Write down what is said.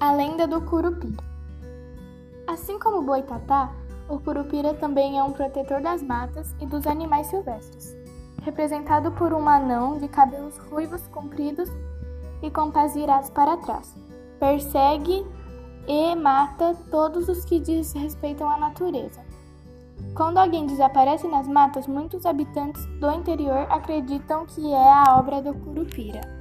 A lenda do Curupira. Assim como o boitatá, o curupira também é um protetor das matas e dos animais silvestres, representado por um anão de cabelos ruivos compridos e com pés virados para trás. Persegue e mata todos os que desrespeitam a natureza. Quando alguém desaparece nas matas, muitos habitantes do interior acreditam que é a obra do curupira.